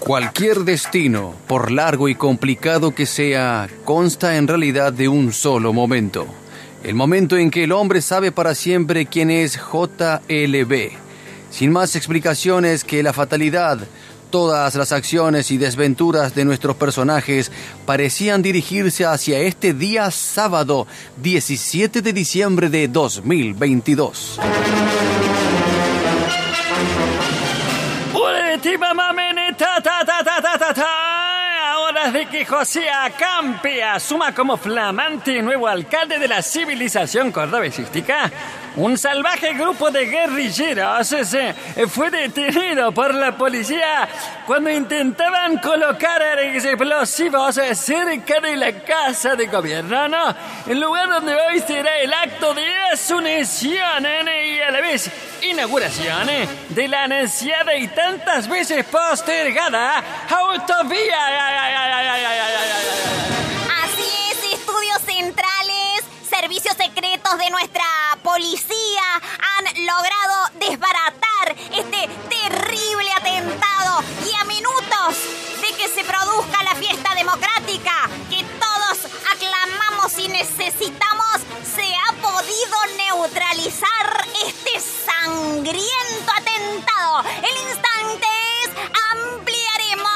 Cualquier destino, por largo y complicado que sea, consta en realidad de un solo momento. El momento en que el hombre sabe para siempre quién es JLB. Sin más explicaciones que la fatalidad, todas las acciones y desventuras de nuestros personajes parecían dirigirse hacia este día sábado 17 de diciembre de 2022. De que José Acampe asuma como flamante nuevo alcalde de la civilización cordobesística, un salvaje grupo de guerrilleros fue detenido por la policía cuando intentaban colocar explosivos cerca de la casa de gobierno, ¿no? el lugar donde hoy será el acto de asunción y a la vez inauguración de la ansiada y tantas veces postergada autovía. Así es, estudios centrales, servicios secretos de nuestra policía han logrado desbaratar este terrible atentado y a minutos de que se produzca la fiesta democrática que todos aclamamos y necesitamos, se ha podido neutralizar este sangriento atentado. El instante es ampliaremos.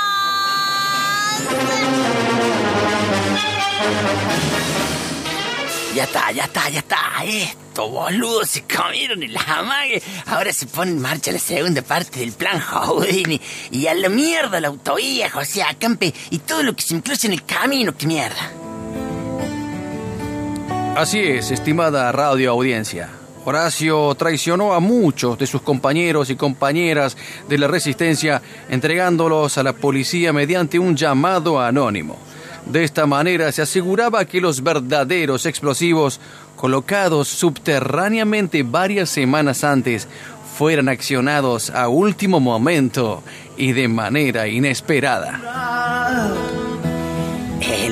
Ya está, ya está, ya está. Esto, boludo, se comieron el amague. Ahora se pone en marcha la segunda parte del plan Houdini. Y a la mierda la autovía, José Acampe, y todo lo que se incluye en el camino, que mierda. Así es, estimada radio audiencia. Horacio traicionó a muchos de sus compañeros y compañeras de la resistencia entregándolos a la policía mediante un llamado anónimo. De esta manera se aseguraba que los verdaderos explosivos colocados subterráneamente varias semanas antes fueran accionados a último momento y de manera inesperada.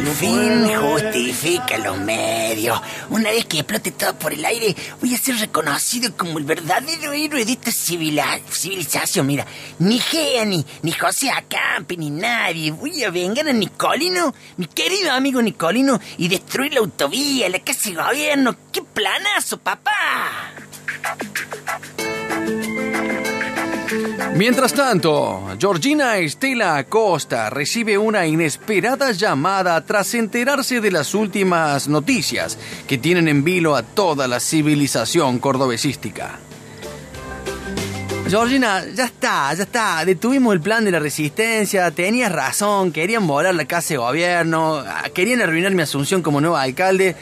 El fin justifica los medios. Una vez que explote todo por el aire, voy a ser reconocido como el verdadero héroe de esta civilización. Mira, ni Gea, ni, ni José Acampe, ni nadie. Voy a vengar a Nicolino, mi querido amigo Nicolino, y destruir la autovía, la casa de gobierno. ¡Qué planazo, papá! Mientras tanto, Georgina Estela Acosta recibe una inesperada llamada tras enterarse de las últimas noticias que tienen en vilo a toda la civilización cordobesística. Georgina, ya está, ya está. Detuvimos el plan de la resistencia. Tenías razón. Querían volar la casa de gobierno. ah, Querían arruinar mi asunción como nuevo alcalde.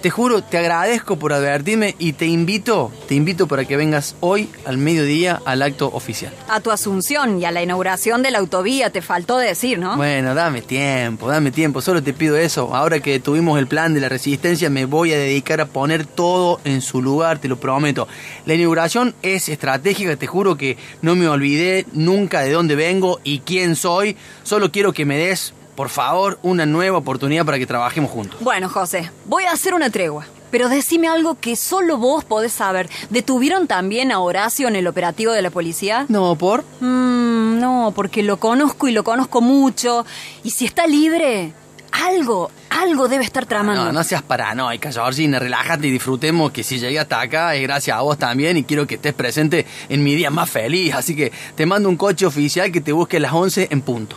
Te juro, te agradezco por advertirme y te invito, te invito para que vengas hoy al mediodía al acto oficial. A tu asunción y a la inauguración de la autovía te faltó decir, ¿no? Bueno, dame tiempo, dame tiempo, solo te pido eso. Ahora que tuvimos el plan de la resistencia, me voy a dedicar a poner todo en su lugar, te lo prometo. La inauguración es estratégica, te juro que no me olvidé nunca de dónde vengo y quién soy. Solo quiero que me des, por favor, una nueva oportunidad para que trabajemos juntos. Bueno, José, voy a hacer una tregua. Pero decime algo que solo vos podés saber. ¿Detuvieron también a Horacio en el operativo de la policía? No, por. Mm, no, porque lo conozco y lo conozco mucho. Y si está libre, algo, algo debe estar tramando. No, no seas paranoica, Georgina, relájate y disfrutemos que si llegué hasta acá es gracias a vos también y quiero que estés presente en mi día más feliz. Así que te mando un coche oficial que te busque a las 11 en punto.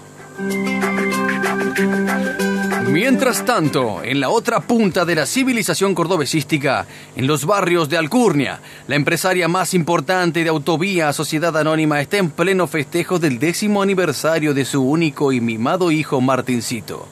Mientras tanto, en la otra punta de la civilización cordobesística, en los barrios de Alcurnia, la empresaria más importante de Autovía Sociedad Anónima está en pleno festejo del décimo aniversario de su único y mimado hijo Martincito,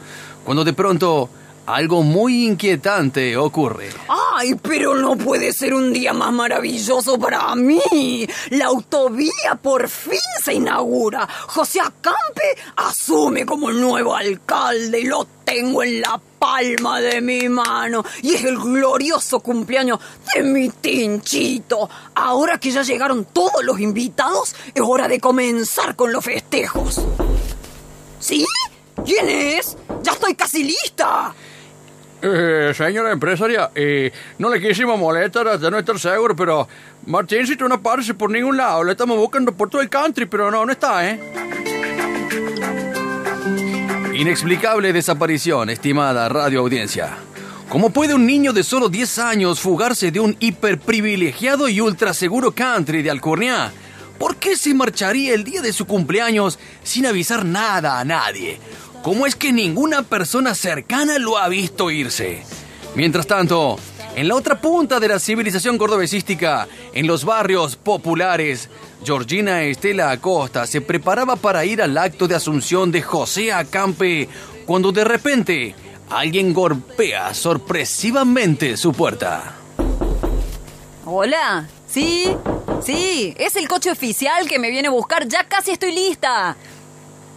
cuando de pronto algo muy inquietante ocurre. Ay, pero no puede ser un día más maravilloso para mí. La autovía por fin se inaugura. José Acampe asume como el nuevo alcalde y lo tengo en la palma de mi mano. Y es el glorioso cumpleaños de mi tinchito. Ahora que ya llegaron todos los invitados, es hora de comenzar con los festejos. ¿Sí? ¿Quién es? Ya estoy casi lista. Eh, señora empresaria, eh, no le quisimos molestar hasta no estar seguro, pero Martíncito no aparece por ningún lado. Le estamos buscando por todo el country, pero no, no está, ¿eh? Inexplicable desaparición, estimada radio audiencia. ¿Cómo puede un niño de solo 10 años fugarse de un hiperprivilegiado y ultra seguro country de Alcornia? ¿Por qué se marcharía el día de su cumpleaños sin avisar nada a nadie? ¿Cómo es que ninguna persona cercana lo ha visto irse? Mientras tanto, en la otra punta de la civilización cordobesística, en los barrios populares, Georgina Estela Acosta se preparaba para ir al acto de asunción de José Acampe cuando de repente alguien golpea sorpresivamente su puerta. Hola, sí, sí, es el coche oficial que me viene a buscar, ya casi estoy lista.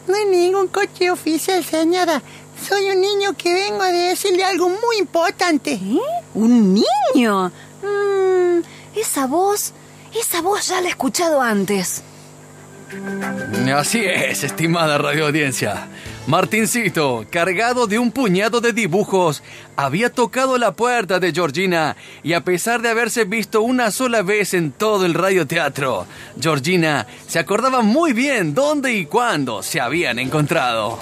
No hay ningún coche oficial, señora. Soy un niño que vengo a decirle algo muy importante. ¿Eh? ¿Un niño? Mm, esa voz, esa voz ya la he escuchado antes. Así es, estimada radioaudiencia. Martincito, cargado de un puñado de dibujos, había tocado la puerta de Georgina y a pesar de haberse visto una sola vez en todo el radioteatro, Georgina se acordaba muy bien dónde y cuándo se habían encontrado.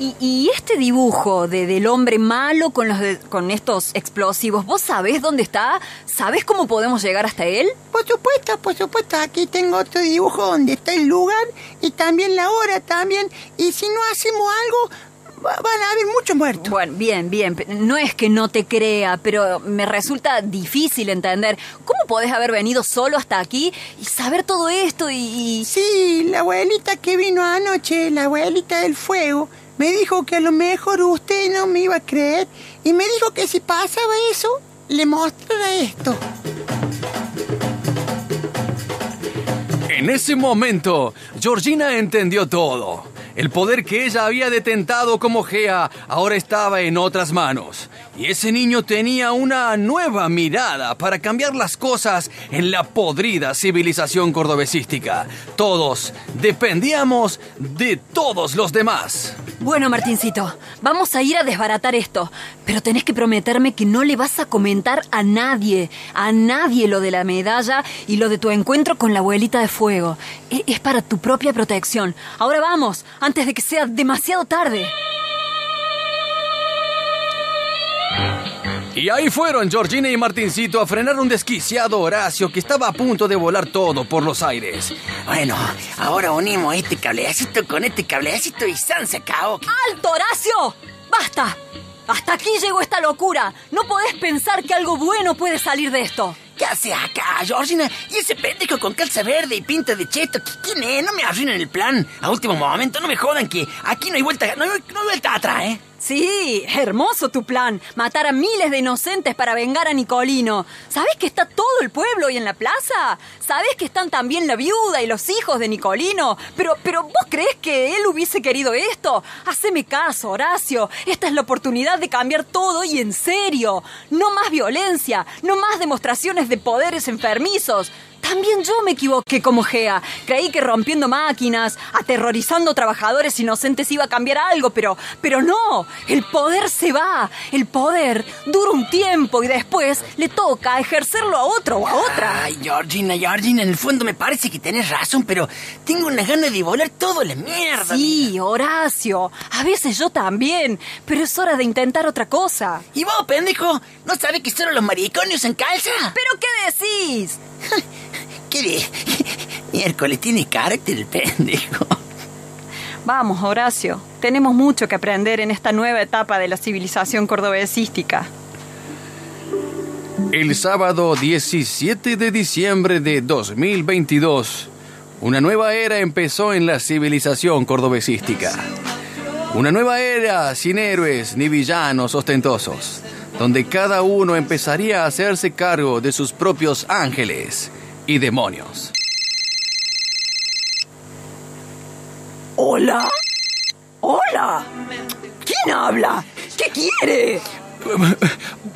Y, y este dibujo de, del hombre malo con, los de- con estos explosivos, ¿vos sabés dónde está? ¿Sabés cómo podemos llegar hasta él? Por supuesto, por supuesto. Aquí tengo otro dibujo donde está el lugar y también la hora también. Y si no hacemos algo, va- van a haber muchos muertos. Bueno, bien, bien. No es que no te crea, pero me resulta difícil entender. ¿Cómo podés haber venido solo hasta aquí y saber todo esto y- Sí, la abuelita que vino anoche, la abuelita del fuego, me dijo que a lo mejor usted no me iba a creer y me dijo que si pasaba eso, le mostrara esto. En ese momento, Georgina entendió todo. El poder que ella había detentado como Gea ahora estaba en otras manos. Y ese niño tenía una nueva mirada para cambiar las cosas en la podrida civilización cordobesística. Todos dependíamos de todos los demás. Bueno, Martincito, vamos a ir a desbaratar esto. Pero tenés que prometerme que no le vas a comentar a nadie, a nadie lo de la medalla y lo de tu encuentro con la abuelita de fuego. E- Es para tu propia protección. Ahora vamos, antes de que sea demasiado tarde. Y ahí fueron Georgina y Martincito a frenar un desquiciado Horacio que estaba a punto de volar todo por los aires. Bueno, ahora unimos este cablecito con este cablecito y San se acabó. ¡Alto, Horacio! ¡Basta! Hasta aquí llegó esta locura. No podés pensar que algo bueno puede salir de esto. ¿Qué hace acá, Georgina? ¿Y ese pendejo con calza verde y pinta de cheto? ¿Qui- ¿Quién es? No me arruinen el plan. A último momento, no me jodan que aquí no hay vuelta, no hay, no hay vuelta atrás, ¿eh? Sí, hermoso tu plan. Matar a miles de inocentes para vengar a Nicolino. ¿Sabés que está todo el pueblo hoy en la plaza? ¿Sabés que están también la viuda y los hijos de Nicolino? Pero, pero ¿vos creés que él hubiese querido esto? Haceme caso, Horacio. Esta es la oportunidad de cambiar todo y en serio. No más violencia, no más demostraciones de poderes enfermizos. También yo me equivoqué como Gea. Creí que rompiendo máquinas, aterrorizando trabajadores inocentes iba a cambiar algo, pero, pero no. El poder se va. El poder dura un tiempo y después le toca ejercerlo a otro o a otra. Ay, Georgina, Georgina, en el fondo me parece que tenés razón, pero tengo una gana de volar todo a la mierda. Sí, Horacio. A veces yo también. Pero es hora de intentar otra cosa. ¿Y vos, pendejo? ¿No sabes que solo los mariconios en calza? ¿Pero qué decís? Miércoles tiene carácter el pendejo. Vamos, Horacio. Tenemos mucho que aprender en esta nueva etapa de la civilización cordobesística. El sábado 17 de diciembre de 2022, una nueva era empezó en la civilización cordobesística. Una nueva era sin héroes ni villanos ostentosos. donde cada uno empezaría a hacerse cargo de sus propios ángeles y demonios. Hola. Hola. ¿Quién habla? ¿Qué quiere?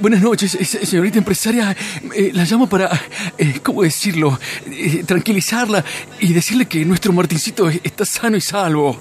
Buenas noches, eh, se- señorita empresaria. Eh, la llamo para, eh, ¿cómo decirlo? Eh, tranquilizarla y decirle que nuestro Martincito está sano y salvo.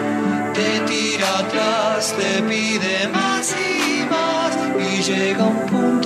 te pide más y más y llega un punto